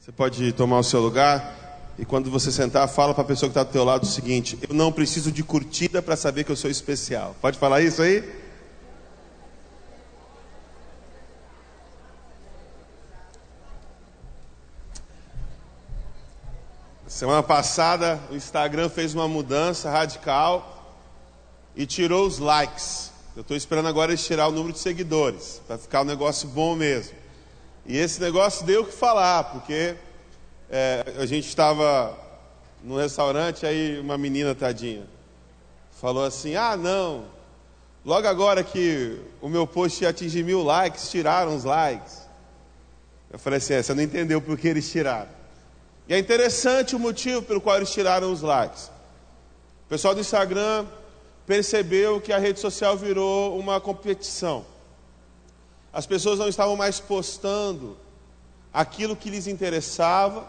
Você pode tomar o seu lugar e quando você sentar, fala para a pessoa que está do teu lado o seguinte: eu não preciso de curtida para saber que eu sou especial. Pode falar isso aí? Semana passada o Instagram fez uma mudança radical e tirou os likes. Eu estou esperando agora eles tirar o número de seguidores, para ficar um negócio bom mesmo. E esse negócio deu o que falar, porque é, a gente estava num restaurante, aí uma menina tadinha falou assim: Ah, não, logo agora que o meu post ia atingir mil likes, tiraram os likes. Eu falei assim: é, Você não entendeu por que eles tiraram. E é interessante o motivo pelo qual eles tiraram os likes. O pessoal do Instagram percebeu que a rede social virou uma competição. As pessoas não estavam mais postando aquilo que lhes interessava,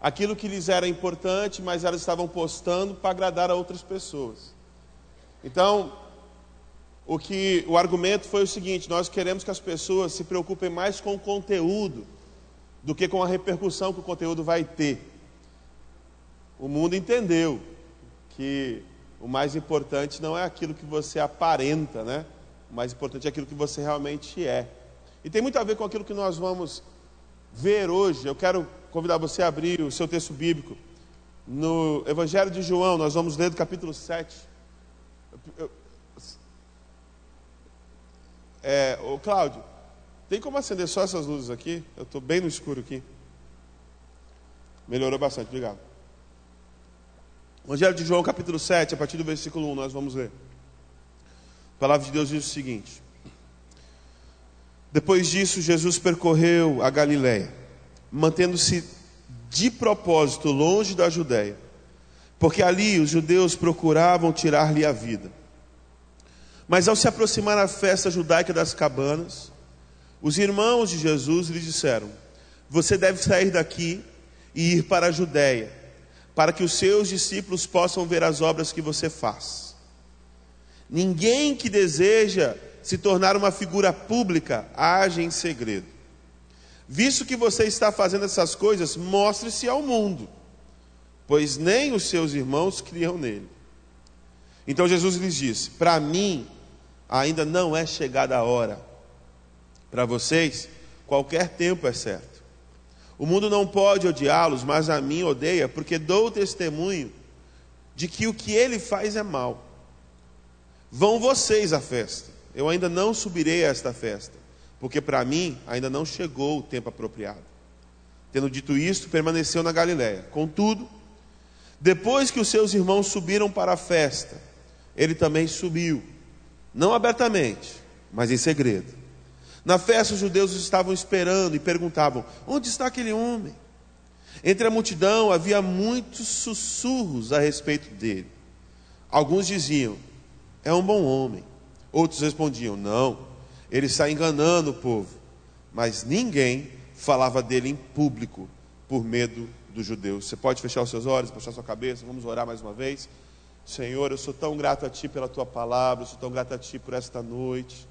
aquilo que lhes era importante, mas elas estavam postando para agradar a outras pessoas. Então, o que o argumento foi o seguinte: nós queremos que as pessoas se preocupem mais com o conteúdo do que com a repercussão que o conteúdo vai ter. O mundo entendeu que o mais importante não é aquilo que você aparenta, né? O mais importante é aquilo que você realmente é. E tem muito a ver com aquilo que nós vamos ver hoje. Eu quero convidar você a abrir o seu texto bíblico. No Evangelho de João, nós vamos ler do capítulo 7. Eu, é, ô Cláudio, tem como acender só essas luzes aqui? Eu estou bem no escuro aqui. Melhorou bastante, obrigado. Evangelho de João, capítulo 7, a partir do versículo 1, nós vamos ler. A palavra de Deus diz o seguinte: depois disso, Jesus percorreu a Galiléia, mantendo-se de propósito longe da Judéia, porque ali os judeus procuravam tirar-lhe a vida. Mas ao se aproximar da festa judaica das cabanas, os irmãos de Jesus lhe disseram: Você deve sair daqui e ir para a Judéia, para que os seus discípulos possam ver as obras que você faz. Ninguém que deseja se tornar uma figura pública, age em segredo. Visto que você está fazendo essas coisas, mostre-se ao mundo, pois nem os seus irmãos criam nele. Então Jesus lhes disse: Para mim, ainda não é chegada a hora. Para vocês, qualquer tempo é certo. O mundo não pode odiá-los, mas a mim odeia, porque dou testemunho de que o que ele faz é mal. Vão vocês à festa eu ainda não subirei a esta festa, porque para mim ainda não chegou o tempo apropriado. Tendo dito isto, permaneceu na Galiléia. Contudo, depois que os seus irmãos subiram para a festa, ele também subiu, não abertamente, mas em segredo. Na festa, os judeus estavam esperando e perguntavam: Onde está aquele homem? Entre a multidão havia muitos sussurros a respeito dele. Alguns diziam: É um bom homem. Outros respondiam: Não, ele está enganando o povo. Mas ninguém falava dele em público por medo dos judeus. Você pode fechar os seus olhos, baixar sua cabeça, vamos orar mais uma vez. Senhor, eu sou tão grato a Ti pela Tua palavra, eu sou tão grato a Ti por esta noite.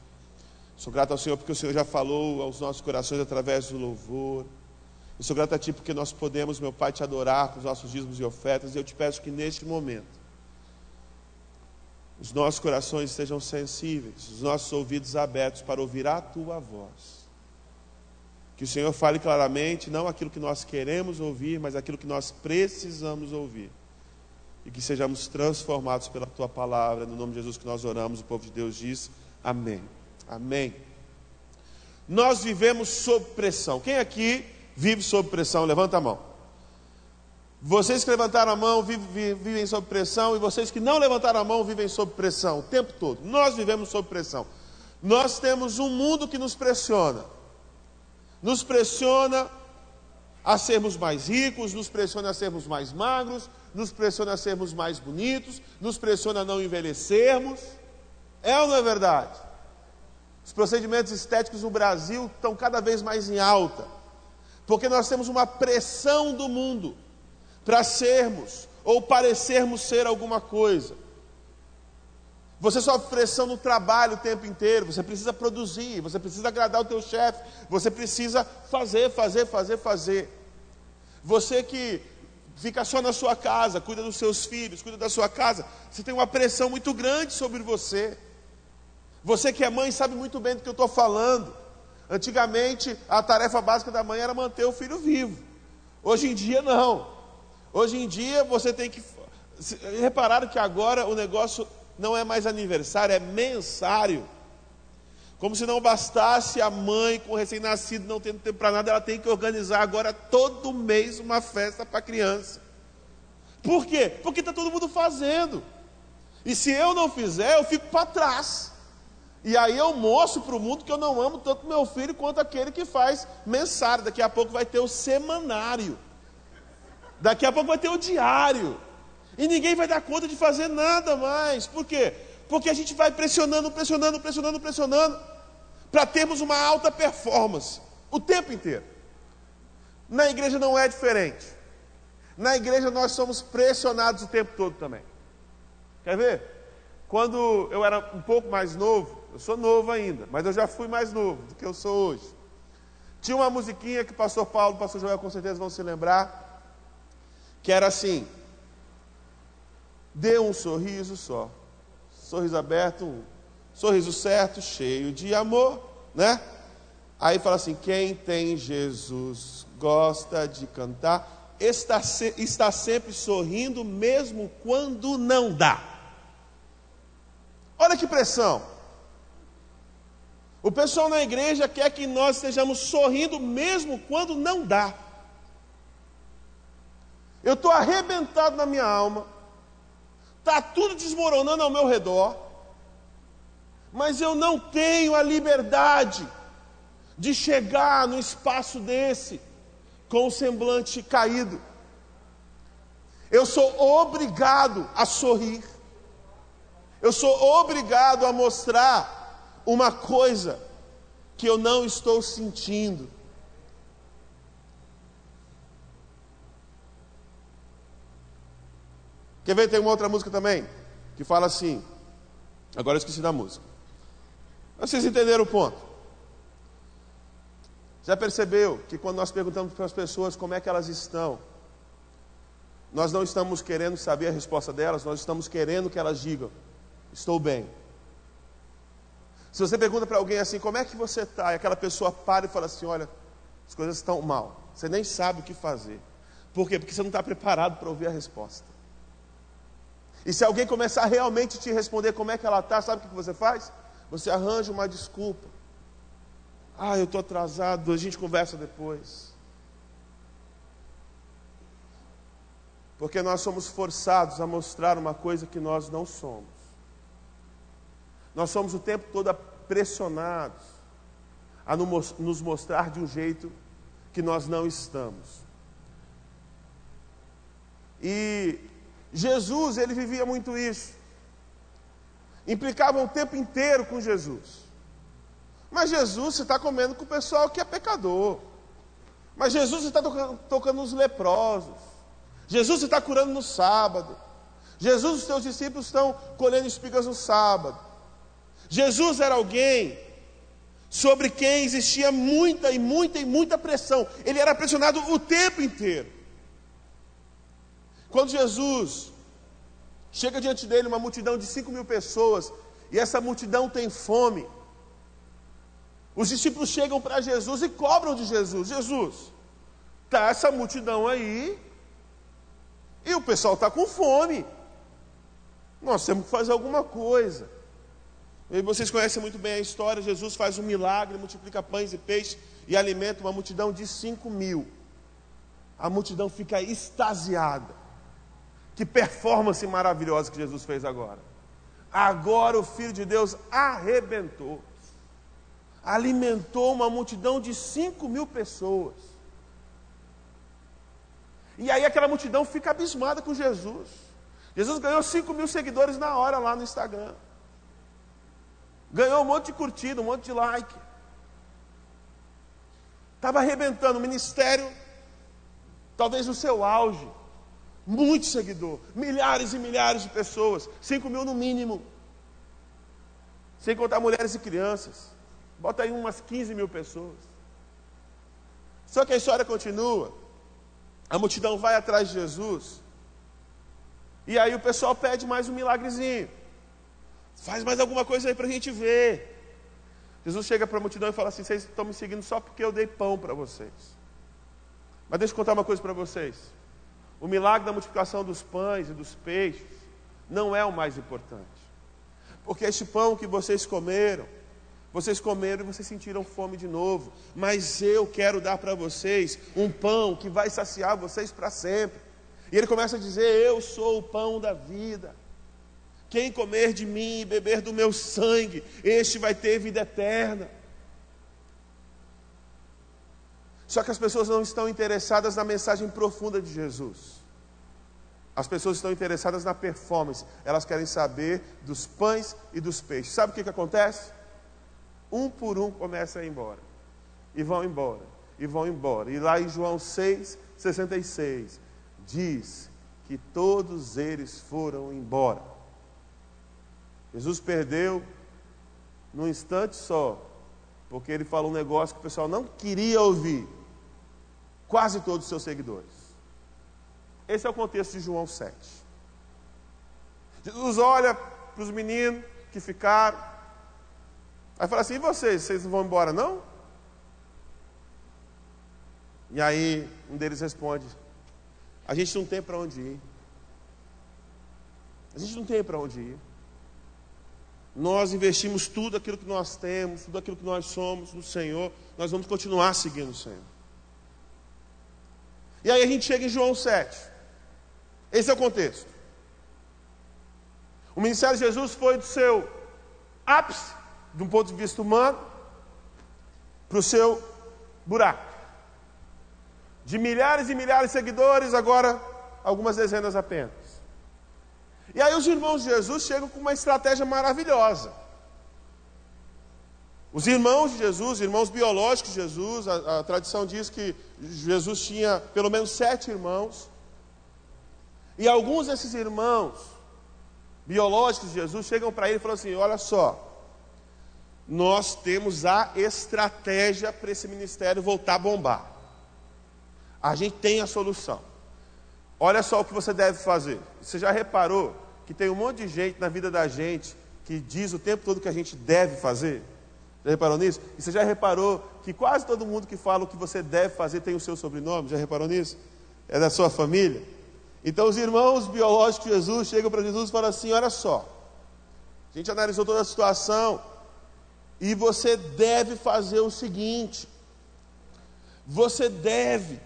Sou grato ao Senhor porque o Senhor já falou aos nossos corações através do louvor. Eu sou grato a Ti porque nós podemos, meu Pai, Te adorar com os nossos dízimos e ofertas. E eu te peço que neste momento os nossos corações estejam sensíveis, os nossos ouvidos abertos para ouvir a tua voz. Que o Senhor fale claramente, não aquilo que nós queremos ouvir, mas aquilo que nós precisamos ouvir. E que sejamos transformados pela tua palavra, no nome de Jesus que nós oramos, o povo de Deus diz: Amém. Amém. Nós vivemos sob pressão. Quem aqui vive sob pressão? Levanta a mão. Vocês que levantaram a mão vivem, sob pressão, e vocês que não levantaram a mão vivem sob pressão o tempo todo. Nós vivemos sob pressão. Nós temos um mundo que nos pressiona. Nos pressiona a sermos mais ricos, nos pressiona a sermos mais magros, nos pressiona a sermos mais bonitos, nos pressiona a não envelhecermos. É ou não é verdade? Os procedimentos estéticos no Brasil estão cada vez mais em alta, porque nós temos uma pressão do mundo para sermos ou parecermos ser alguma coisa. Você sofre pressão no trabalho o tempo inteiro, você precisa produzir, você precisa agradar o teu chefe, você precisa fazer, fazer, fazer, fazer. Você que fica só na sua casa, cuida dos seus filhos, cuida da sua casa, você tem uma pressão muito grande sobre você. Você que é mãe sabe muito bem do que eu estou falando. Antigamente, a tarefa básica da mãe era manter o filho vivo. Hoje em dia, não. Hoje em dia, você tem que. Repararam que agora o negócio não é mais aniversário, é mensário. Como se não bastasse a mãe com recém-nascido não tendo tempo para nada, ela tem que organizar agora todo mês uma festa para a criança. Por quê? Porque está todo mundo fazendo. E se eu não fizer, eu fico para trás. E aí eu mostro para o mundo que eu não amo tanto meu filho quanto aquele que faz mensário. Daqui a pouco vai ter o semanário. Daqui a pouco vai ter o diário. E ninguém vai dar conta de fazer nada mais. Por quê? Porque a gente vai pressionando, pressionando, pressionando, pressionando, para termos uma alta performance o tempo inteiro. Na igreja não é diferente. Na igreja nós somos pressionados o tempo todo também. Quer ver? Quando eu era um pouco mais novo, eu sou novo ainda, mas eu já fui mais novo do que eu sou hoje. Tinha uma musiquinha que o pastor Paulo o pastor Joel com certeza vão se lembrar, que era assim: Dê um sorriso só, sorriso aberto, um sorriso certo, cheio de amor, né? Aí fala assim: quem tem Jesus gosta de cantar, está, está sempre sorrindo, mesmo quando não dá. Olha que pressão. O pessoal na igreja quer que nós estejamos sorrindo mesmo quando não dá. Eu estou arrebentado na minha alma, está tudo desmoronando ao meu redor, mas eu não tenho a liberdade de chegar no espaço desse com o semblante caído. Eu sou obrigado a sorrir, eu sou obrigado a mostrar uma coisa que eu não estou sentindo. Quer ver? Tem uma outra música também que fala assim. Agora eu esqueci da música. Vocês entenderam o ponto? Já percebeu que quando nós perguntamos para as pessoas como é que elas estão, nós não estamos querendo saber a resposta delas, nós estamos querendo que elas digam: Estou bem. Se você pergunta para alguém assim, como é que você está? E aquela pessoa para e fala assim: olha, as coisas estão mal. Você nem sabe o que fazer. Por quê? Porque você não está preparado para ouvir a resposta. E se alguém começar realmente te responder como é que ela está, sabe o que você faz? Você arranja uma desculpa. Ah, eu estou atrasado, a gente conversa depois. Porque nós somos forçados a mostrar uma coisa que nós não somos. Nós somos o tempo todo pressionados a nos mostrar de um jeito que nós não estamos. E Jesus, ele vivia muito isso. Implicava o tempo inteiro com Jesus. Mas Jesus, você está comendo com o pessoal que é pecador. Mas Jesus, você está tocando, nos leprosos. Jesus, você está curando no sábado. Jesus, os teus discípulos estão colhendo espigas no sábado. Jesus era alguém sobre quem existia muita e muita e muita pressão. Ele era pressionado o tempo inteiro. Quando Jesus chega diante dele uma multidão de cinco mil pessoas, e essa multidão tem fome, os discípulos chegam para Jesus e cobram de Jesus: Jesus, está essa multidão aí, e o pessoal está com fome, nós temos que fazer alguma coisa. E vocês conhecem muito bem a história: Jesus faz um milagre, multiplica pães e peixes e alimenta uma multidão de cinco mil. A multidão fica extasiada. Que performance maravilhosa que Jesus fez agora. Agora o Filho de Deus arrebentou. Alimentou uma multidão de cinco mil pessoas. E aí aquela multidão fica abismada com Jesus. Jesus ganhou cinco mil seguidores na hora lá no Instagram. Ganhou um monte de curtida, um monte de like. Estava arrebentando o ministério, talvez no seu auge. Muito seguidor, milhares e milhares de pessoas, 5 mil no mínimo. Sem contar mulheres e crianças. Bota aí umas 15 mil pessoas. Só que a história continua. A multidão vai atrás de Jesus. E aí o pessoal pede mais um milagrezinho. Faz mais alguma coisa aí para a gente ver. Jesus chega para a multidão e fala assim: Vocês estão me seguindo só porque eu dei pão para vocês. Mas deixa eu contar uma coisa para vocês. O milagre da multiplicação dos pães e dos peixes não é o mais importante. Porque este pão que vocês comeram, vocês comeram e vocês sentiram fome de novo. Mas eu quero dar para vocês um pão que vai saciar vocês para sempre. E ele começa a dizer: Eu sou o pão da vida. Quem comer de mim e beber do meu sangue, este vai ter vida eterna. Só que as pessoas não estão interessadas na mensagem profunda de Jesus. As pessoas estão interessadas na performance. Elas querem saber dos pães e dos peixes. Sabe o que, que acontece? Um por um começa a ir embora. E vão embora. E vão embora. E lá em João 6, 66, diz que todos eles foram embora. Jesus perdeu num instante só, porque ele falou um negócio que o pessoal não queria ouvir quase todos os seus seguidores. Esse é o contexto de João 7. Jesus olha para os meninos que ficaram, aí fala assim: e vocês, vocês não vão embora não? E aí um deles responde: a gente não tem para onde ir. A gente não tem para onde ir. Nós investimos tudo aquilo que nós temos, tudo aquilo que nós somos no Senhor, nós vamos continuar seguindo o Senhor. E aí a gente chega em João 7. Esse é o contexto. O ministério de Jesus foi do seu ápice, de um ponto de vista humano, para o seu buraco. De milhares e milhares de seguidores, agora algumas dezenas apenas. E aí os irmãos de Jesus chegam com uma estratégia maravilhosa. Os irmãos de Jesus, irmãos biológicos de Jesus, a, a, tradição diz que Jesus tinha pelo menos sete irmãos. E alguns desses irmãos biológicos de Jesus chegam para ele e falam assim: Olha só, nós temos a estratégia para esse ministério voltar a bombar. A gente tem a solução. Olha só o que você deve fazer. Você já reparou que tem um monte de gente na vida da gente que diz o tempo todo que a gente deve fazer? Já reparou nisso? E você já reparou que quase todo mundo que fala o que você deve fazer tem o seu sobrenome? Já reparou nisso? É da sua família? Então os irmãos biológicos de Jesus chegam para Jesus e falam assim: olha só, a gente analisou toda a situação e você deve fazer o seguinte: você deve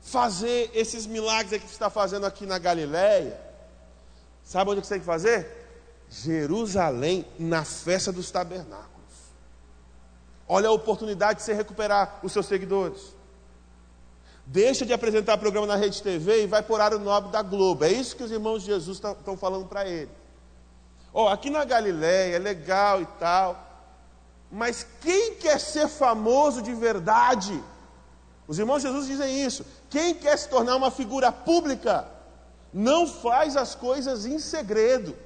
fazer esses milagres que você está fazendo aqui na Galileia. Sabe onde você tem que fazer? Jerusalém na festa dos tabernáculos. Olha a oportunidade de você recuperar os seus seguidores. Deixa de apresentar programa na Rede TV e vai por área nobre da Globo. É isso que os irmãos de Jesus estão falando para ele. Ó, oh, aqui na Galiléia é legal e tal, mas quem quer ser famoso de verdade? Os irmãos de Jesus dizem isso. Quem quer se tornar uma figura pública, não faz as coisas em segredo.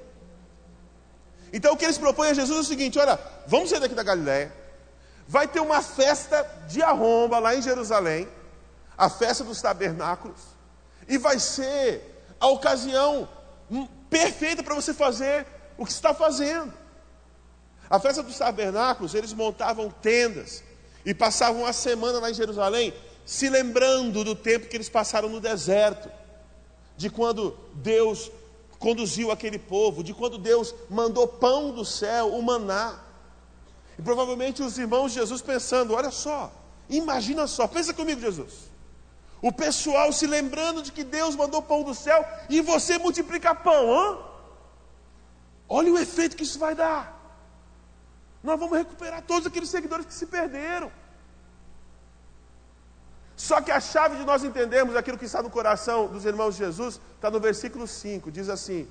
Então o que eles propõem a Jesus é o seguinte: olha, vamos sair daqui da Galiléia, vai ter uma festa de arromba lá em Jerusalém, a festa dos tabernáculos, e vai ser a ocasião perfeita para você fazer o que está fazendo. A festa dos tabernáculos, eles montavam tendas e passavam a semana lá em Jerusalém, se lembrando do tempo que eles passaram no deserto, de quando Deus conduziu aquele povo, de quando Deus mandou pão do céu, o maná. E provavelmente os irmãos de Jesus pensando: olha só, imagina só, pensa comigo, Jesus. O pessoal se lembrando de que Deus mandou pão do céu e você multiplica pão, hã? Olha o efeito que isso vai dar. Nós vamos recuperar todos aqueles seguidores que se perderam. Só que a chave de nós entendermos aquilo que está no coração dos irmãos de Jesus está no versículo 5. Diz assim: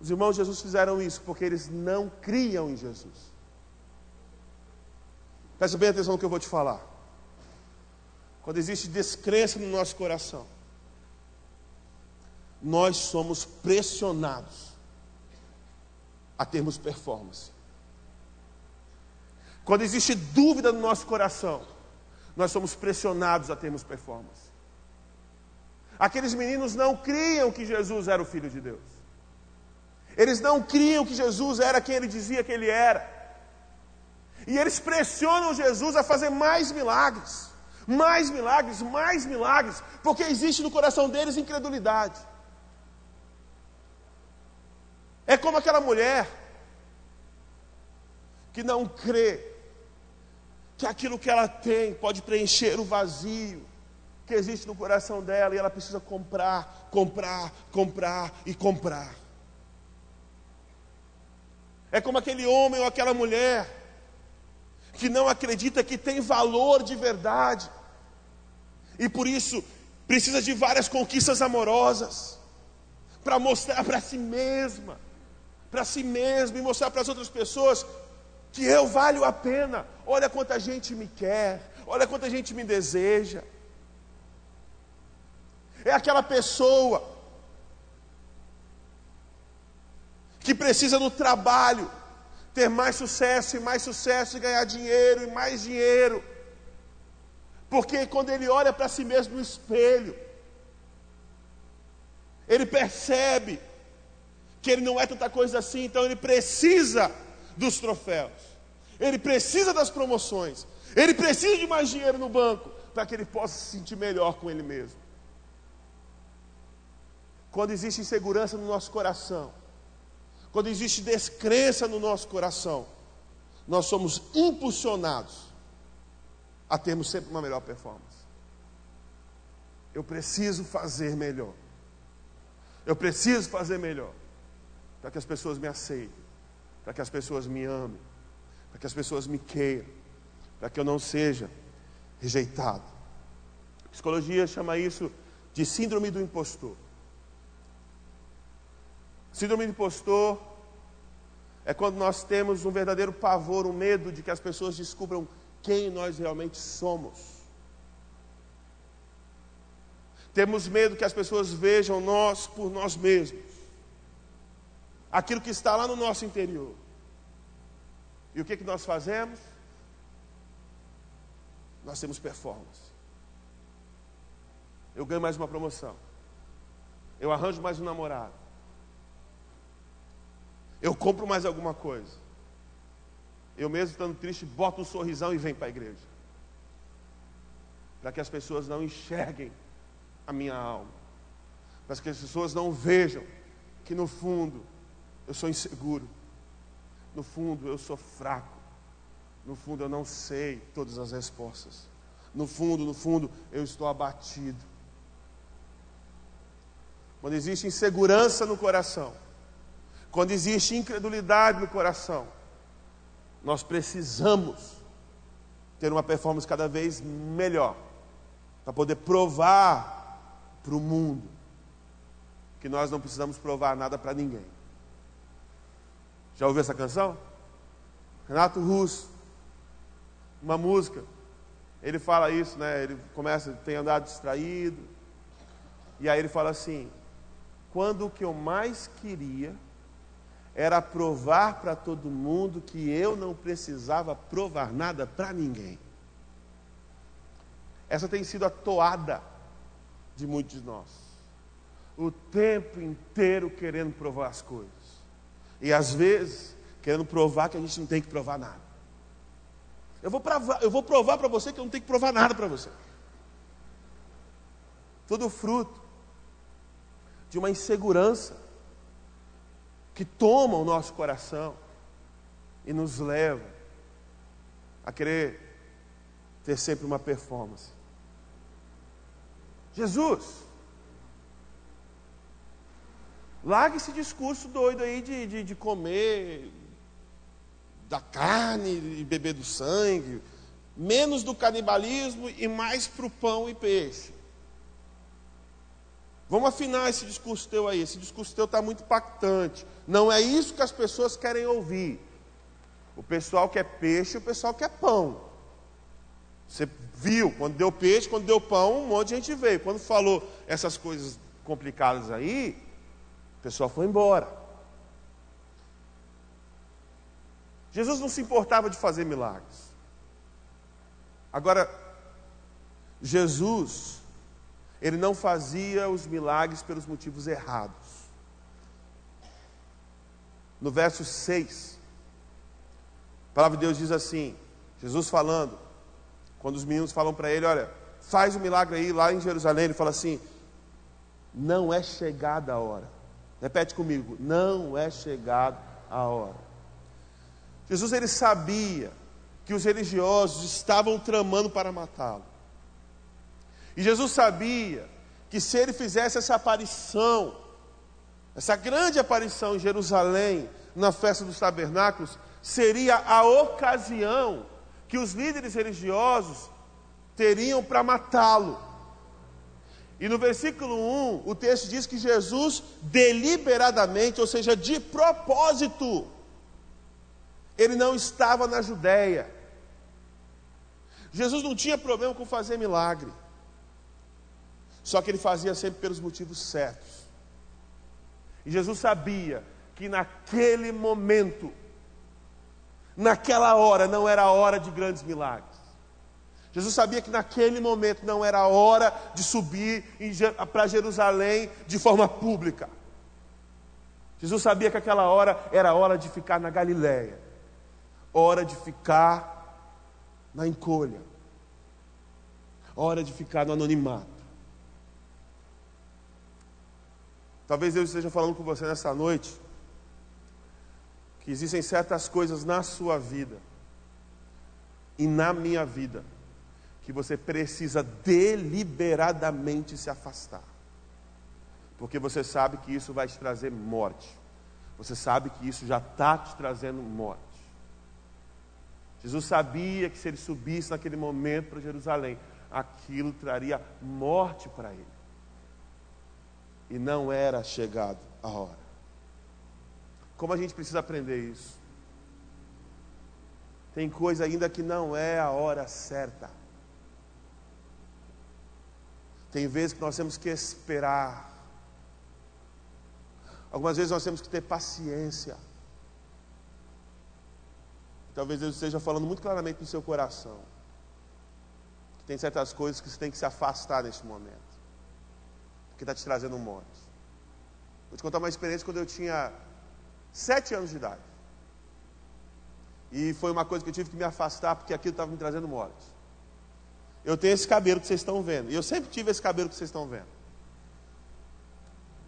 Os irmãos de Jesus fizeram isso porque eles não criam em Jesus. Presta bem atenção no que eu vou te falar. Quando existe descrença no nosso coração, nós somos pressionados a termos performance. Quando existe dúvida no nosso coração, nós somos pressionados a termos performance. Aqueles meninos não criam que Jesus era o Filho de Deus. Eles não criam que Jesus era quem ele dizia que ele era. E eles pressionam Jesus a fazer mais milagres, mais milagres, mais milagres, porque existe no coração deles incredulidade. É como aquela mulher que não crê que aquilo que ela tem pode preencher o vazio que existe no coração dela e ela precisa comprar, comprar, comprar e comprar. É como aquele homem ou aquela mulher que não acredita que tem valor de verdade e por isso precisa de várias conquistas amorosas para mostrar para si mesma, para si mesma e mostrar para as outras pessoas que eu valho a pena. Olha quanta gente me quer, olha quanta gente me deseja. É aquela pessoa que precisa no trabalho ter mais sucesso e mais sucesso e ganhar dinheiro e mais dinheiro. Porque quando ele olha para si mesmo no espelho, ele percebe que ele não é tanta coisa assim, então ele precisa dos troféus, ele precisa das promoções, ele precisa de mais dinheiro no banco para que ele possa se sentir melhor com ele mesmo. Quando existe insegurança no nosso coração, quando existe descrença no nosso coração, nós somos impulsionados a termos sempre uma melhor performance. Eu preciso fazer melhor. Eu preciso fazer melhor. Para que as pessoas me aceitem. Para que as pessoas me amem. Para que as pessoas me queiram. Para que eu não seja rejeitado. A psicologia chama isso de síndrome do impostor. Síndrome do impostor é quando nós temos um verdadeiro pavor, um medo de que as pessoas descubram quem nós realmente somos. Temos medo que as pessoas vejam nós por nós mesmos. Aquilo que está lá no nosso interior. E o que, que nós fazemos? Nós temos performance. Eu ganho mais uma promoção. Eu arranjo mais um namorado eu compro mais alguma coisa. Eu mesmo estando triste, boto um sorrisão e venho para a igreja. Para que as pessoas não enxerguem a minha alma. Para que as pessoas não vejam que no fundo eu sou inseguro. No fundo eu sou fraco. No fundo eu não sei todas as respostas. No fundo, no fundo, eu estou abatido. Quando existe insegurança no coração, quando existe incredulidade no coração, nós precisamos ter uma performance cada vez melhor, para poder provar para o mundo que nós não precisamos provar nada para ninguém. Já ouviu essa canção? Renato Russo, uma música. Ele fala isso, né? Ele começa, tem andado distraído. E aí ele fala assim: quando o que eu mais queria era provar para todo mundo que eu não precisava provar nada para ninguém. Essa tem sido a toada de muitos de nós. O tempo inteiro querendo provar as coisas. E às vezes querendo provar que a gente não tem que provar nada. Eu vou provar, eu vou provar para você que eu não tenho que provar nada para você. Tudo fruto de uma insegurança que toma o nosso coração e nos leva a querer ter sempre uma performance. Jesus, larga esse discurso doido aí de, de, de comer da carne e beber do sangue, menos do canibalismo e mais para o pão e peixe. Vamos afinar esse discurso teu aí. Esse discurso teu está muito impactante. Não é isso que as pessoas querem ouvir. O pessoal quer peixe, o pessoal quer pão. Você viu, quando deu peixe, quando deu pão, um monte de gente veio. Quando falou essas coisas complicadas aí, pessoal foi embora. Jesus não se importava de fazer milagres. Agora, Jesus, ele não fazia os milagres pelos motivos errados. No verso 6, a palavra de Deus diz assim: Jesus falando, quando os meninos falam para ele: Olha, faz o um milagre aí lá em Jerusalém, ele fala assim: Não é chegada a hora. Repete comigo: Não é chegada a hora. Jesus ele sabia que os religiosos estavam tramando para matá-lo. E Jesus sabia que se ele fizesse essa aparição, essa grande aparição em Jerusalém, na festa dos tabernáculos, seria a ocasião que os líderes religiosos teriam para matá-lo. E no versículo 1, o texto diz que Jesus deliberadamente, ou seja, de propósito, ele não estava na Judéia. Jesus não tinha problema com fazer milagre. Só que ele fazia sempre pelos motivos certos. E Jesus sabia que naquele momento, naquela hora, não era a hora de grandes milagres. Jesus sabia que naquele momento não era hora de subir para Jerusalém de forma pública. Jesus sabia que aquela hora era hora de ficar na Galiléia, hora de ficar na encolha, hora de ficar no anonimato. Talvez Deus esteja falando com você nessa noite que existem certas coisas na sua vida e na minha vida que você precisa deliberadamente se afastar. Porque você sabe que isso vai te trazer morte. Você sabe que isso já está te trazendo morte. Jesus sabia que se ele subisse naquele momento para Jerusalém, aquilo traria morte para ele e não era chegado a hora. Como a gente precisa aprender isso? Tem coisa ainda que não é a hora certa. Tem vezes que nós temos que esperar. Algumas vezes nós temos que ter paciência. Talvez Deus esteja falando muito claramente no seu coração. Que tem certas coisas que você tem que se afastar neste momento que está te trazendo morte. Vou te contar uma experiência quando eu tinha sete anos de idade. E foi uma coisa que eu tive que me afastar porque aquilo estava me trazendo morte. Eu tenho esse cabelo que vocês estão vendo. E eu sempre tive esse cabelo que vocês estão vendo.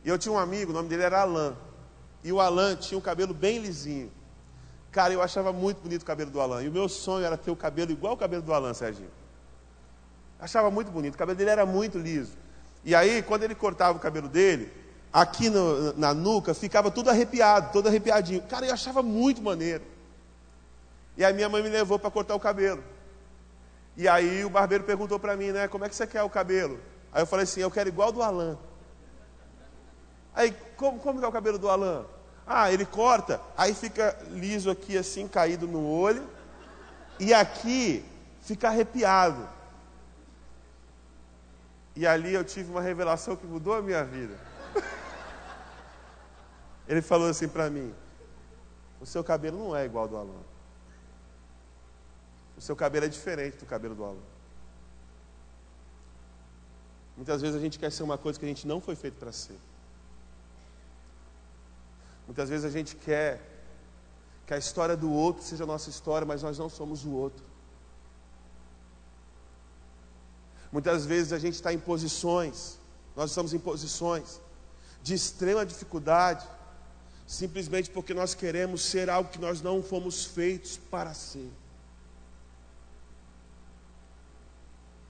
E eu tinha um amigo, o nome dele era Alan. E o Alan tinha um cabelo bem lisinho. Cara, eu achava muito bonito o cabelo do Alan. E o meu sonho era ter o cabelo igual o cabelo do Alan, Serginho. Achava muito bonito. O cabelo dele era muito liso. E aí, quando ele cortava o cabelo dele, aqui no, na nuca ficava tudo arrepiado, todo arrepiadinho. Cara, eu achava muito maneiro. E a minha mãe me levou para cortar o cabelo. E aí o barbeiro perguntou para mim, né, como é que você quer o cabelo? Aí eu falei assim, eu quero igual do Alan. Aí, como, como é o cabelo do Alan? Ah, ele corta, aí fica liso aqui assim, caído no olho, e aqui fica arrepiado. E ali eu tive uma revelação que mudou a minha vida. Ele falou assim para mim: O seu cabelo não é igual ao do Alan. O seu cabelo é diferente do cabelo do Alan. Muitas vezes a gente quer ser uma coisa que a gente não foi feito para ser. Muitas vezes a gente quer que a história do outro seja a nossa história, mas nós não somos o outro. Muitas vezes a gente está em posições, nós estamos em posições de extrema dificuldade, simplesmente porque nós queremos ser algo que nós não fomos feitos para ser.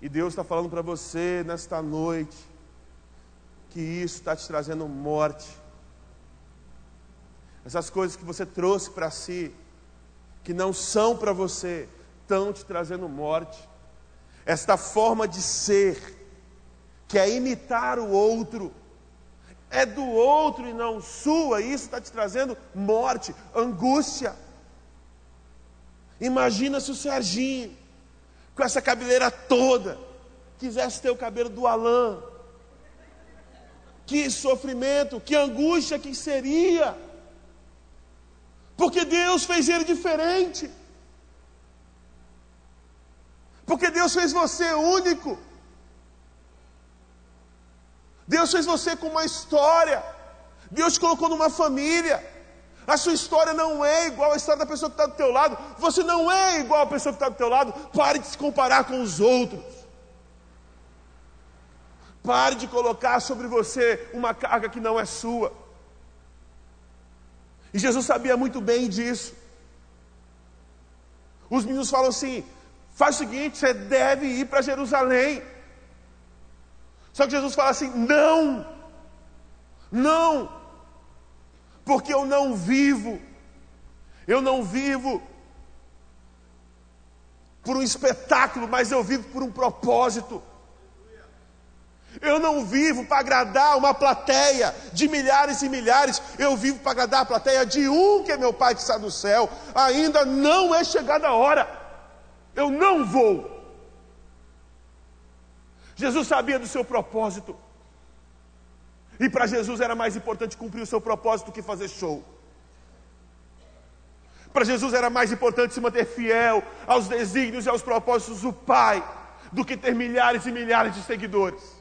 E Deus está falando para você nesta noite que isso está te trazendo morte. Essas coisas que você trouxe para si, que não são para você, estão te trazendo morte esta forma de ser, que é imitar o outro, é do outro e não sua, e isso está te trazendo morte, angústia. Imagina se o Serginho, com essa cabeleira toda, quisesse ter o cabelo do Alain. Que sofrimento, que angústia que seria. Porque Deus fez ele diferente. Porque Deus fez você único. Deus fez você com uma história. Deus te colocou numa família. A sua história não é igual à história da pessoa que está do teu lado. Você não é igual à pessoa que está do teu lado. Pare de se comparar com os outros. Pare de colocar sobre você uma carga que não é sua. E Jesus sabia muito bem disso. Os meninos falam assim: faz o seguinte, você deve ir para Jerusalém. Só que Jesus fala assim: não, não, porque eu não vivo, eu não vivo por um espetáculo, mas eu vivo por um propósito. Eu não vivo para agradar uma plateia de milhares e milhares, eu vivo para agradar a plateia de um que é meu Pai que está no céu. Ainda não é chegada a hora, eu não vou. Jesus sabia do seu propósito. E para Jesus era mais importante cumprir o seu propósito que fazer show. Para Jesus era mais importante se manter fiel aos desígnios e aos propósitos do Pai do que ter milhares e milhares de seguidores.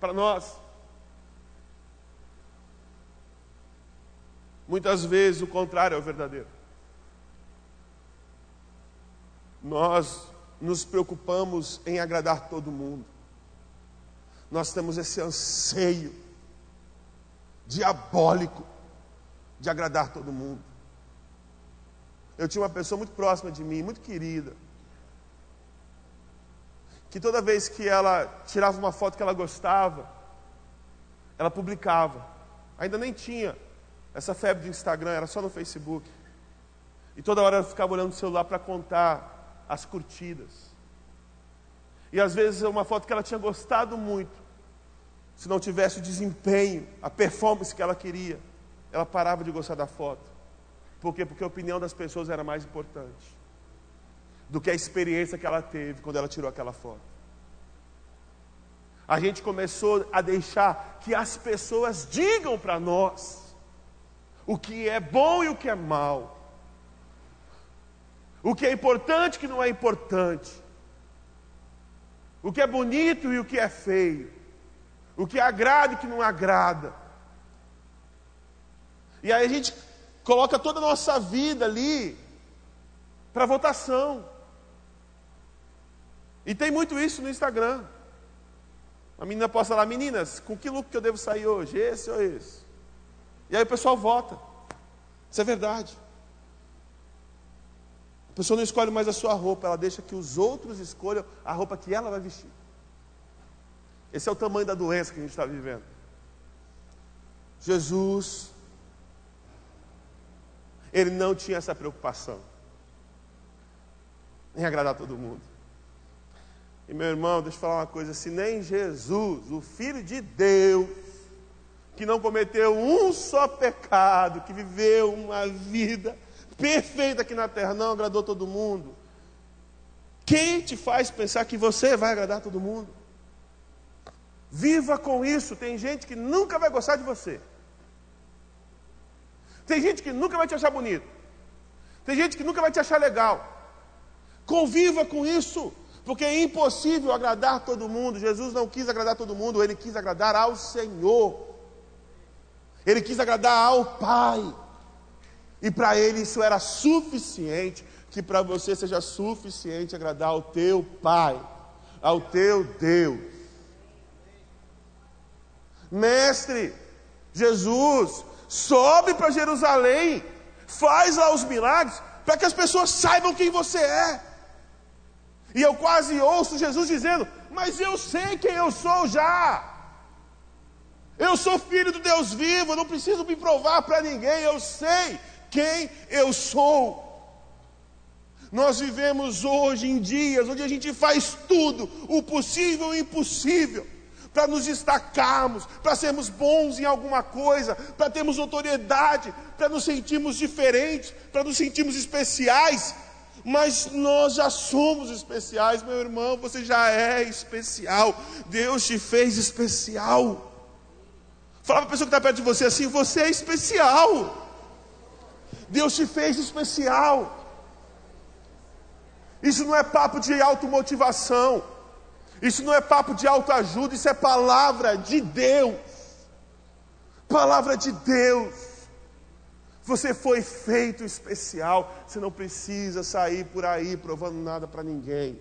Para nós, muitas vezes o contrário é o verdadeiro. Nós nos preocupamos em agradar todo mundo. Nós temos esse anseio diabólico de agradar todo mundo. Eu tinha uma pessoa muito próxima de mim, muito querida, que toda vez que ela tirava uma foto que ela gostava, ela publicava. Ainda nem tinha essa febre de Instagram, era só no Facebook. E toda hora ela ficava olhando o celular para contar as curtidas. E às vezes é uma foto que ela tinha gostado muito, se não tivesse o desempenho, a performance que ela queria, ela parava de gostar da foto. Por quê? Porque a opinião das pessoas era mais importante do que a experiência que ela teve quando ela tirou aquela foto. A gente começou a deixar que as pessoas digam para nós o que é bom e o que é mal o que é importante e o que não é importante, o que é bonito e o que é feio, o que agrada e o que não agrada. E aí a gente coloca toda a nossa vida ali para votação. E tem muito isso no Instagram. A menina posta lá, meninas, com que look que eu devo sair hoje? Esse ou esse? E aí o pessoal vota. Isso é verdade pessoa não escolhe mais a sua roupa, ela deixa que os outros escolham a roupa que ela vai vestir. Esse é o tamanho da doença que a gente está vivendo. Jesus, ele não tinha essa preocupação em agradar todo mundo. E meu irmão, deixa eu falar uma coisa: se nem Jesus, o Filho de Deus, que não cometeu um só pecado, que viveu uma vida perfeita aqui na terra, não agradou todo mundo. Quem te faz pensar que você vai agradar todo mundo? Viva com isso. Tem gente que nunca vai gostar de você. Tem gente que nunca vai te achar bonito. Tem gente que nunca vai te achar legal. Conviva com isso, porque é impossível agradar todo mundo. Jesus não quis agradar todo mundo, ele quis agradar ao Senhor. Ele quis agradar ao Pai. E para ele isso era suficiente, que para você seja suficiente agradar ao teu Pai, ao teu Deus. Mestre, Jesus, sobe para Jerusalém, faz lá os milagres, para que as pessoas saibam quem você é. E eu quase ouço Jesus dizendo: Mas eu sei quem eu sou já. Eu sou filho do Deus vivo, eu não preciso me provar para ninguém, eu sei quem eu sou. Nós vivemos hoje em dias onde a gente faz tudo, o possível e o impossível, para nos destacarmos, para sermos bons em alguma coisa, para termos autoridade, para nos sentirmos diferentes, para nos sentirmos especiais. Mas nós já somos especiais, meu irmão, você já é especial. Deus te fez especial. Fala para a pessoa que está perto de você assim: você é especial. Deus te fez especial. Isso não é papo de automotivação. Isso não é papo de autoajuda, isso é palavra de Deus. Palavra de Deus. Você foi feito especial. Você não precisa sair por aí provando nada para ninguém.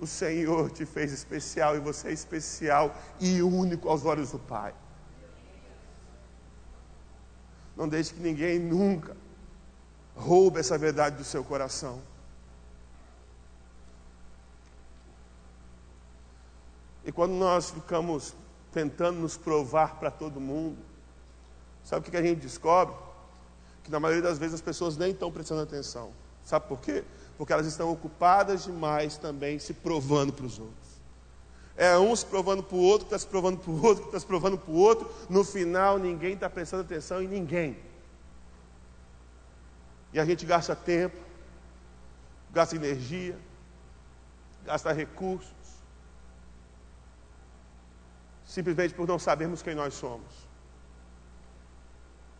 O Senhor te fez especial e você é especial e único aos olhos do Pai. Não deixe que ninguém nunca roube essa verdade do seu coração. E quando nós ficamos tentando nos provar para todo mundo, sabe o que a gente descobre? Que na maioria das vezes as pessoas nem estão prestando atenção. Sabe por quê? Porque elas estão ocupadas demais também se provando para os outros. É um se provando para o outro, que está se provando para o outro, que está se provando para o outro. No final, ninguém está prestando atenção em ninguém. E a gente gasta tempo, gasta energia, gasta recursos, simplesmente por não sabermos quem nós somos.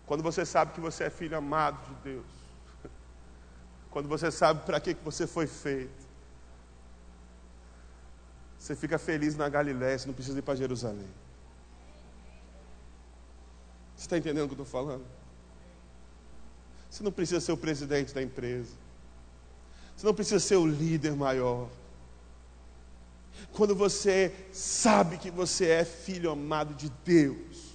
Quando você sabe que você é filho amado de Deus, quando você sabe para que você foi feito, você fica feliz na Galiléia, você não precisa ir para Jerusalém. Você está entendendo o que eu estou falando? Você não precisa ser o presidente da empresa. Você não precisa ser o líder maior. Quando você sabe que você é filho amado de Deus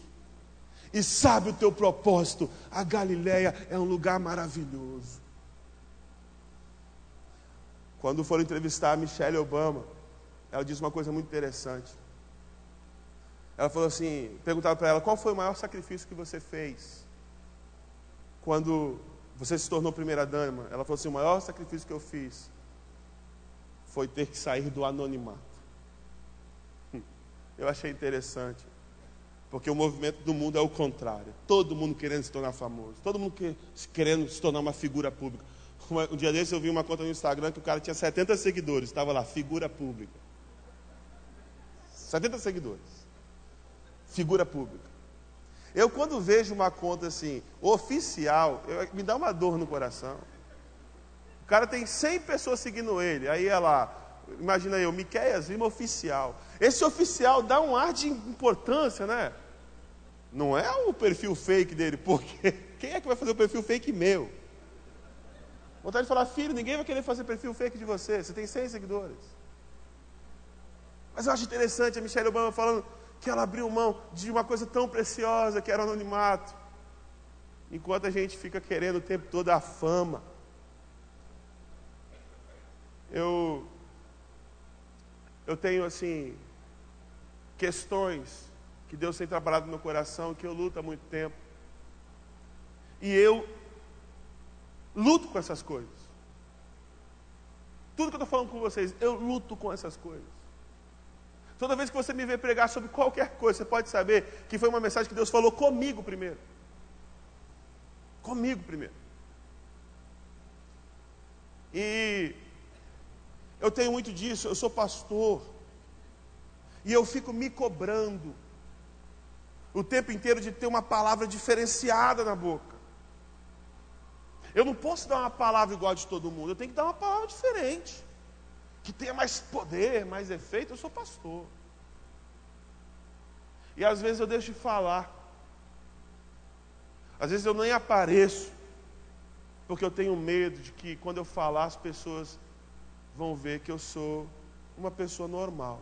e sabe o teu propósito, a Galileia é um lugar maravilhoso. Quando foram entrevistar a Michelle Obama, ela disse uma coisa muito interessante. Ela falou assim, perguntava para ela, qual foi o maior sacrifício que você fez quando você se tornou primeira dama? Ela falou assim, o maior sacrifício que eu fiz foi ter que sair do anonimato. Eu achei interessante. Porque o movimento do mundo é o contrário. Todo mundo querendo se tornar famoso. Todo mundo querendo se tornar uma figura pública. Um dia desse eu vi uma conta no Instagram que o cara tinha 70 seguidores. Estava lá, figura pública. 70 seguidores. Figura pública. Eu quando vejo uma conta assim, oficial, eu, me dá uma dor no coração. O cara tem 100 pessoas seguindo ele. Aí é lá, imagina eu, Miqueias Lima oficial. Esse oficial dá um ar de importância, né? Não é o perfil fake dele, porque quem é que vai fazer o perfil fake meu? Vontade de falar, filho, ninguém vai querer fazer perfil fake de você, você tem 100 seguidores. Mas eu acho interessante a Michelle Obama falando que ela abriu mão de uma coisa tão preciosa que era o anonimato. Enquanto a gente fica querendo o tempo todo a fama. Eu eu tenho assim questões que Deus tem trabalhado no meu coração que eu luto há muito tempo. E eu luto com essas coisas. Tudo que eu estou falando com vocês, eu luto com essas coisas. Toda vez que você me vê pregar sobre qualquer coisa, você pode saber que foi uma mensagem que Deus falou comigo primeiro. Comigo primeiro. E eu tenho muito disso, eu sou pastor. E eu fico me cobrando o tempo inteiro de ter uma palavra diferenciada na boca. Eu não posso dar uma palavra igual a de todo mundo, eu tenho que dar uma palavra diferente, que tenha mais poder, mais efeito. Eu sou pastor. E às vezes eu deixo de falar, às vezes eu nem apareço, porque eu tenho medo de que quando eu falar as pessoas vão ver que eu sou uma pessoa normal,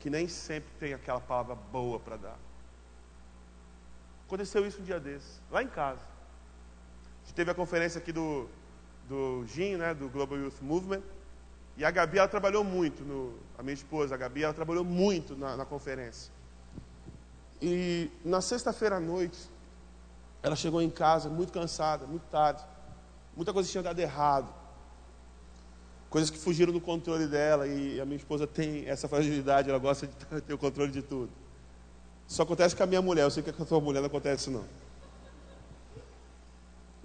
que nem sempre tem aquela palavra boa para dar. Aconteceu isso um dia desses, lá em casa. A gente teve a conferência aqui do, do GIM, né, do Global Youth Movement, e a Gabi, ela trabalhou muito, no, a minha esposa, a Gabi, ela trabalhou muito na, na conferência. E na sexta-feira à noite, ela chegou em casa muito cansada, muito tarde. Muita coisa tinha dado errado coisas que fugiram do controle dela e a minha esposa tem essa fragilidade, ela gosta de ter o controle de tudo. Isso acontece com a minha mulher, eu sei que com a tua mulher não acontece não.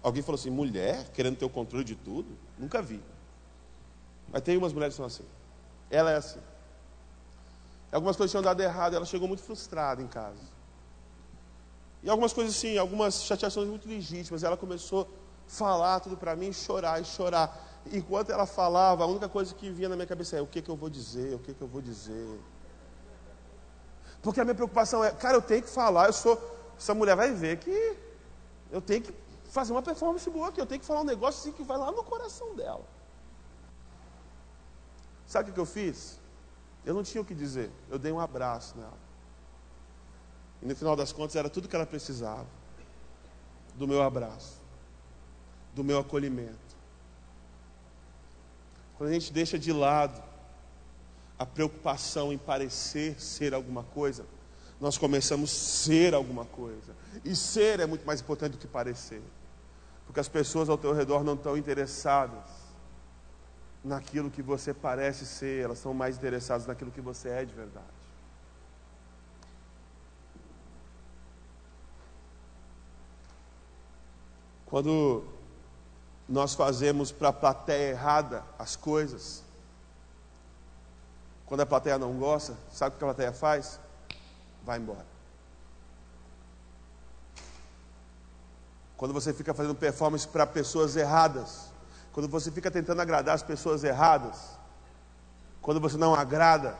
Alguém falou assim, mulher querendo ter o controle de tudo? Nunca vi. Mas tem umas mulheres que são assim. Ela é assim. Algumas coisas tinham dado errado, ela chegou muito frustrada em casa. E algumas coisas assim, algumas chateações muito legítimas. Ela começou a falar tudo para mim, chorar e chorar. enquanto ela falava, a única coisa que vinha na minha cabeça é: o que, que eu vou dizer? O que, que eu vou dizer? Porque a minha preocupação é, cara, eu tenho que falar, eu sou. Essa mulher vai ver que eu tenho que fazer uma performance boa aqui, eu tenho que falar um negócio assim que vai lá no coração dela. Sabe o que eu fiz? Eu não tinha o que dizer, eu dei um abraço nela. E no final das contas era tudo que ela precisava do meu abraço, do meu acolhimento. Quando a gente deixa de lado a preocupação em parecer ser alguma coisa, nós começamos a ser alguma coisa. E ser é muito mais importante do que parecer. Porque as pessoas ao teu redor não estão interessadas naquilo que você parece ser, elas são mais interessadas naquilo que você é de verdade. Quando nós fazemos para a plateia errada as coisas, quando a plateia não gosta, sabe o que a plateia faz? Vai embora. Quando você fica fazendo performance para pessoas erradas, quando você fica tentando agradar as pessoas erradas, quando você não agrada,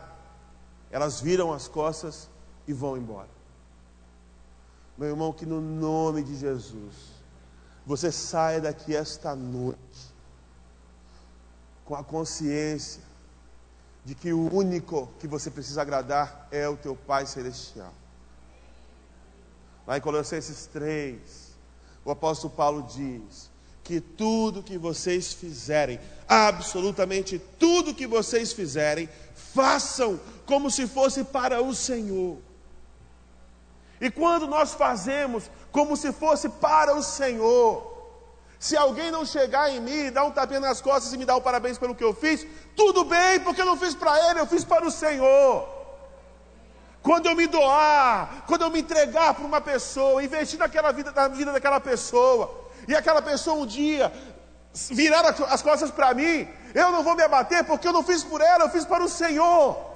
elas viram as costas e vão embora. Meu irmão, que no nome de Jesus, você saia daqui esta noite com a consciência de que o único que você precisa agradar é o teu Pai Celestial. Lá em Colossenses 3, o apóstolo Paulo diz que tudo que vocês fizerem, absolutamente tudo que vocês fizerem, façam como se fosse para o Senhor. E quando nós fazemos como se fosse para o Senhor, se alguém não chegar em mim, dar um tapinha nas costas e me dar um parabéns pelo que eu fiz, tudo bem, porque eu não fiz para ele, eu fiz para o Senhor. Quando eu me doar, quando eu me entregar para uma pessoa, investir naquela vida, na vida daquela pessoa, e aquela pessoa um dia virar as costas para mim, eu não vou me abater porque eu não fiz por ela, eu fiz para o Senhor.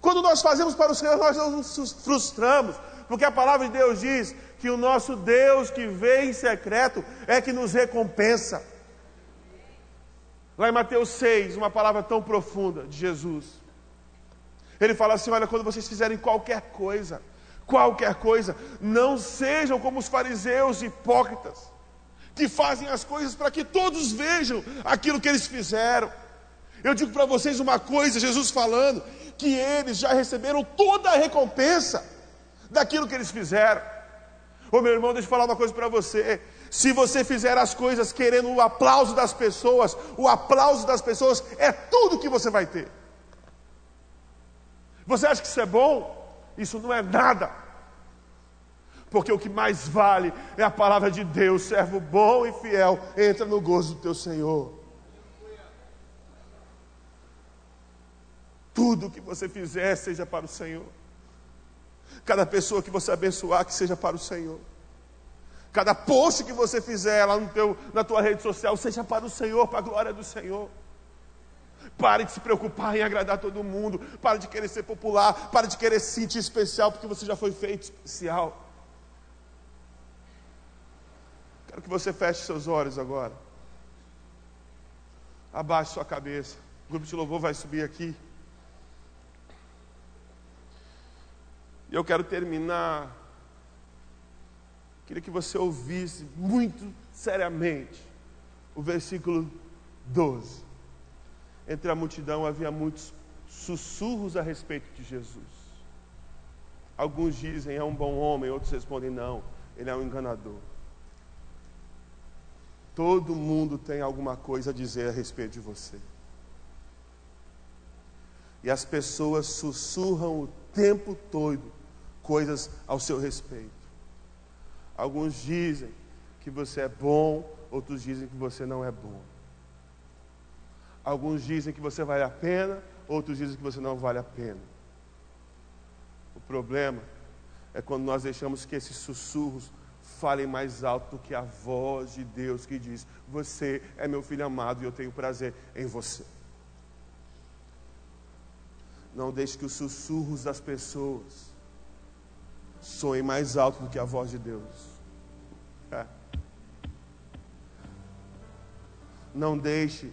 Quando nós fazemos para o Senhor, nós nos frustramos, porque a palavra de Deus diz que o nosso Deus que vê em secreto é que nos recompensa. Lá em Mateus 6, uma palavra tão profunda de Jesus. Ele fala assim: Olha, quando vocês fizerem qualquer coisa, qualquer coisa, não sejam como os fariseus hipócritas, que fazem as coisas para que todos vejam aquilo que eles fizeram. Eu digo para vocês uma coisa, Jesus falando, que eles já receberam toda a recompensa daquilo que eles fizeram. Ô meu irmão, deixa eu falar uma coisa para você. Se você fizer as coisas querendo o aplauso das pessoas, o aplauso das pessoas é tudo que você vai ter. Você acha que isso é bom? Isso não é nada. Porque o que mais vale é a palavra de Deus, servo bom e fiel, entra no gozo do teu Senhor. Tudo que você fizer, seja para o Senhor. Cada pessoa que você abençoar, que seja para o Senhor. Cada post que você fizer lá no teu, na tua rede social, seja para o Senhor, para a glória do Senhor. Pare de se preocupar em agradar todo mundo. Pare de querer ser popular. Pare de querer se sentir especial, porque você já foi feito especial. Quero que você feche seus olhos agora. Abaixe sua cabeça. O grupo de louvor vai subir aqui. E eu quero terminar. Queria que você ouvisse muito seriamente o versículo 12. Entre a multidão havia muitos sussurros a respeito de Jesus. Alguns dizem é um bom homem, outros respondem não, ele é um enganador. Todo mundo tem alguma coisa a dizer a respeito de você. E as pessoas sussurram o tempo todo coisas ao seu respeito. Alguns dizem que você é bom, outros dizem que você não é bom. Alguns dizem que você vale a pena, outros dizem que você não vale a pena. O problema é quando nós deixamos que esses sussurros falem mais alto do que a voz de Deus que diz: Você é meu filho amado e eu tenho prazer em você. Não deixe que os sussurros das pessoas soem mais alto do que a voz de Deus. É. Não deixe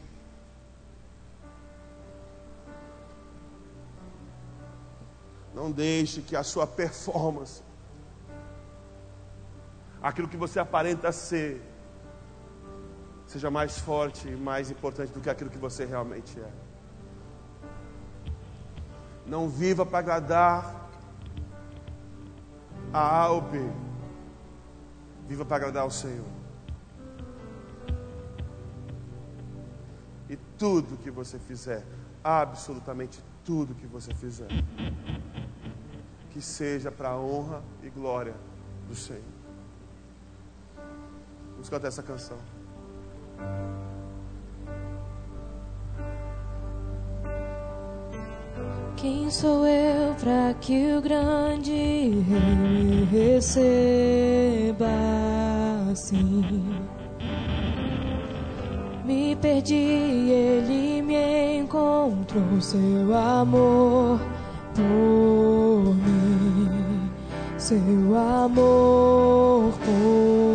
Não deixe que a sua performance, aquilo que você aparenta ser, seja mais forte e mais importante do que aquilo que você realmente é. Não viva para agradar a A. Viva para agradar ao Senhor. E tudo que você fizer, absolutamente tudo que você fizer, que seja para a honra e glória do Senhor. Vamos cantar essa canção. Quem sou eu para que o grande rei receba assim? Me perdi, ele me encontrou, seu amor por mim, seu amor por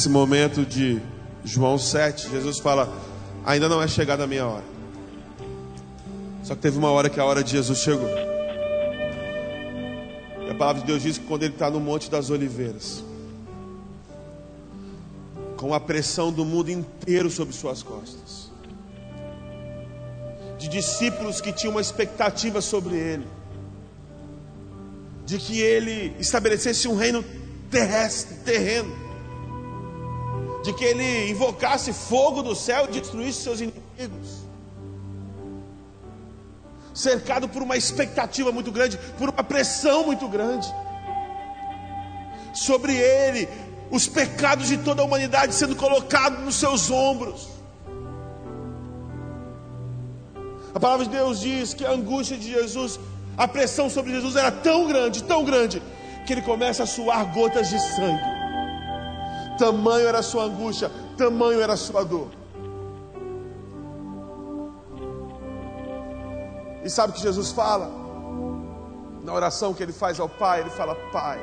Nesse momento de João 7, Jesus fala: Ainda não é chegada a minha hora. Só que teve uma hora que a hora de Jesus chegou. E a palavra de Deus diz que quando ele está no Monte das Oliveiras, com a pressão do mundo inteiro sobre suas costas, de discípulos que tinham uma expectativa sobre ele, de que ele estabelecesse um reino terrestre, terreno, de que ele invocasse fogo do céu e destruísse seus inimigos. Cercado por uma expectativa muito grande, por uma pressão muito grande. Sobre ele, os pecados de toda a humanidade sendo colocados nos seus ombros. A palavra de Deus diz que a angústia de Jesus A pressão sobre Jesus era tão grande, tão grande, que ele começa a suar gotas de sangue. Tamanho era a sua angústia, tamanho era a sua dor. E sabe o que Jesus fala? Na oração que ele faz ao Pai, ele fala: Pai,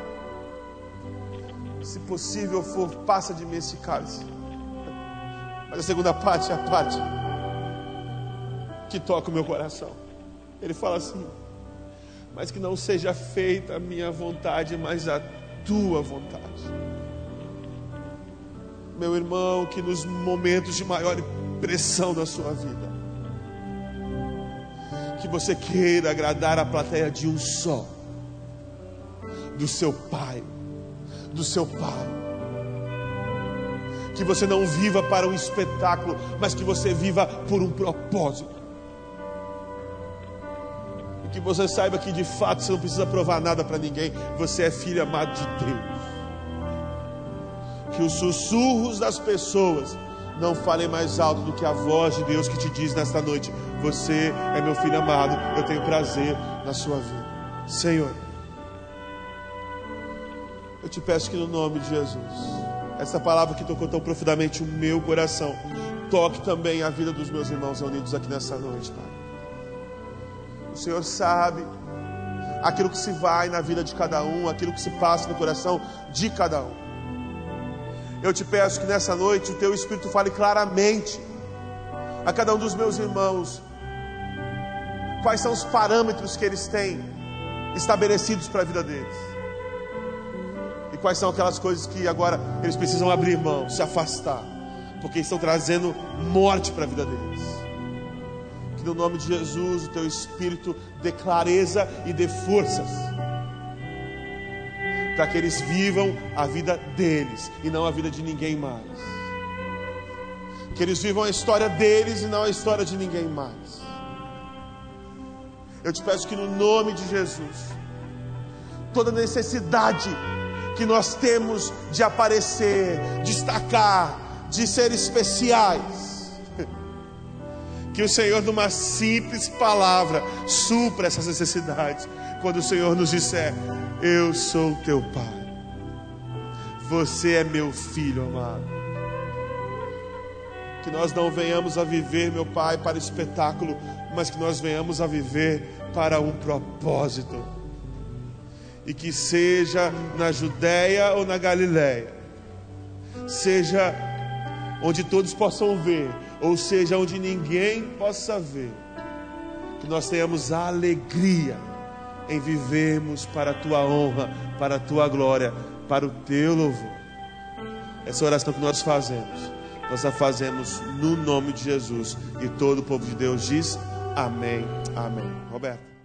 se possível for, passa de mim esse cálice. Mas a segunda parte é a parte que toca o meu coração. Ele fala assim: Mas que não seja feita a minha vontade, mas a tua vontade. Meu irmão, que nos momentos de maior pressão da sua vida, que você queira agradar a plateia de um só, do seu pai, do seu pai. Que você não viva para um espetáculo, mas que você viva por um propósito. E que você saiba que de fato você não precisa provar nada para ninguém, você é filho amado de Deus. Que os sussurros das pessoas não falem mais alto do que a voz de Deus que te diz nesta noite: Você é meu filho amado, eu tenho prazer na sua vida. Senhor, eu te peço que no nome de Jesus, essa palavra que tocou tão profundamente o meu coração, toque também a vida dos meus irmãos reunidos aqui nessa noite, Pai. O Senhor sabe aquilo que se vai na vida de cada um, aquilo que se passa no coração de cada um. Eu te peço que nessa noite o teu Espírito fale claramente a cada um dos meus irmãos quais são os parâmetros que eles têm estabelecidos para a vida deles. E quais são aquelas coisas que agora eles precisam abrir mão, se afastar, porque estão trazendo morte para a vida deles. Que no nome de Jesus o teu Espírito dê clareza e dê forças para que eles vivam a vida deles e não a vida de ninguém mais. Que eles vivam a história deles e não a história de ninguém mais. Eu te peço que no nome de Jesus, toda necessidade que nós temos de aparecer, destacar, de ser especiais, que o Senhor, numa simples palavra, supra essas necessidades. Quando o Senhor nos disser: Eu sou teu Pai, você é meu filho amado. Que nós não venhamos a viver, meu Pai, para espetáculo, mas que nós venhamos a viver para um propósito. E que seja na Judéia ou na Galiléia, seja onde todos possam ver, ou seja onde ninguém possa ver, que nós tenhamos a alegria em vivermos para a tua honra, para a tua glória, para o teu louvor. Essa oração que nós fazemos, nós a fazemos no nome de Jesus. E todo o povo de Deus diz: Amém. Amém. Roberto.